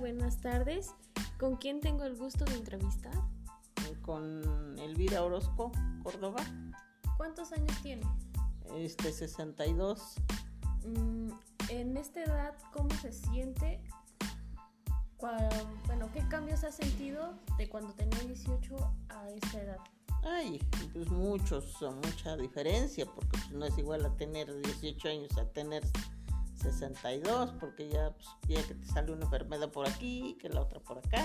buenas tardes. ¿Con quién tengo el gusto de entrevistar? Con Elvira Orozco, Córdoba. ¿Cuántos años tiene? Este, 62. Mm, en esta edad, ¿cómo se siente? Bueno, ¿qué cambios ha sentido de cuando tenía 18 a esta edad? Ay, pues muchos, mucha diferencia, porque pues, no es igual a tener 18 años a tener 62, porque ya, pues, ya que te sale una enfermedad por aquí, que la otra por acá.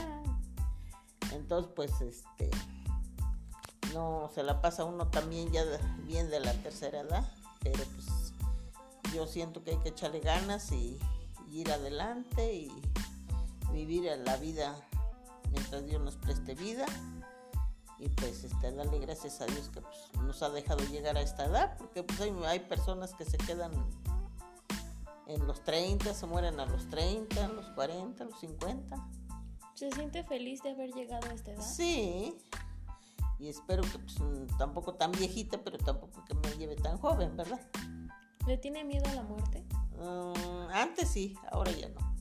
Entonces, pues, este, no se la pasa uno también ya bien de la tercera edad, pero pues yo siento que hay que echarle ganas y, ir adelante y vivir la vida mientras Dios nos preste vida y pues este, darle gracias a Dios que pues, nos ha dejado llegar a esta edad, porque pues hay personas que se quedan en los 30, se mueren a los 30, a los 40, a los 50. ¿Se siente feliz de haber llegado a esta edad? Sí, y espero que pues, tampoco tan viejita, pero tampoco que me lleve tan joven, ¿verdad? ¿Le tiene miedo a la muerte? Mm, antes sí, ahora ya no.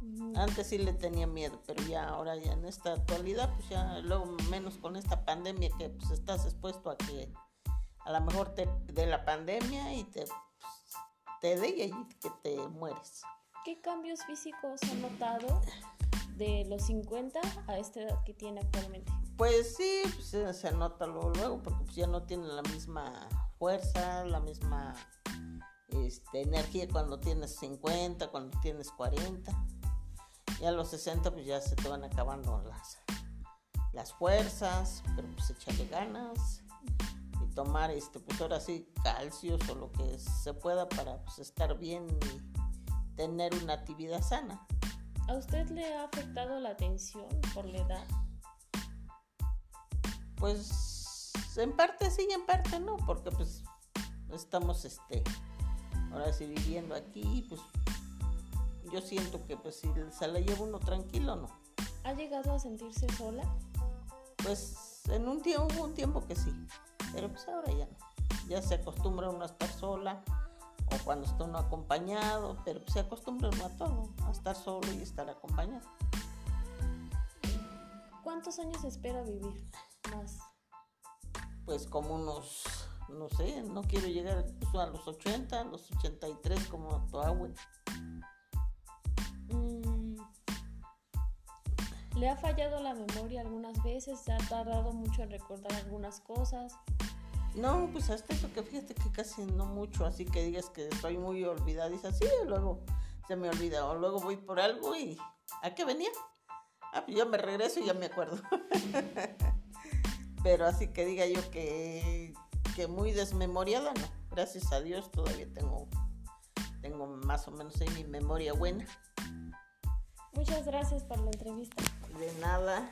Mm, Antes sí le tenía miedo, pero ya ahora ya en esta actualidad, pues ya luego menos con esta pandemia que pues estás expuesto a que a lo mejor te de la pandemia y te, te dé y allí que te mueres. ¿Qué cambios físicos ha notado de los 50 a esta edad que tiene actualmente? Pues sí, pues, se, nota luego, luego, porque pues ya no tiene la misma fuerza, la misma este, energía cuando tienes 50, cuando tienes 40. Ya a los 60 pues ya se te van acabando las, las fuerzas, pero pues echarle ganas tomar este, pues ahora sí calcios o lo que se pueda para pues, estar bien y tener una actividad sana. ¿A usted le ha afectado la atención por la edad? Pues en parte sí y en parte no, porque pues estamos este ahora sí viviendo aquí, pues yo siento que pues si se la lleva uno tranquilo, no. ¿Ha llegado a sentirse sola? Pues en un tiempo hubo un tiempo que sí, pero pues ahora ya no. Ya se acostumbra uno a estar sola o cuando está uno acompañado, pero pues se acostumbra uno a todo, a estar solo y estar acompañado. ¿Cuántos años espera vivir más? pues como unos, no sé, no quiero llegar pues, a los 80, a los 83 como tu abue. ¿Le ha fallado la memoria algunas veces? ¿Se ha tardado mucho en recordar algunas cosas? No, pues hasta eso que fíjate que casi no mucho, así que digas que estoy muy olvidadiza, sí, luego se me olvida, o luego voy por algo y ¿a qué venía? Ah, pues yo me regreso y ya me acuerdo. Pero así que diga yo que, que muy desmemoriada, no. Gracias a Dios todavía tengo, tengo más o menos ahí mi memoria buena. Muchas gracias por la entrevista. De nada.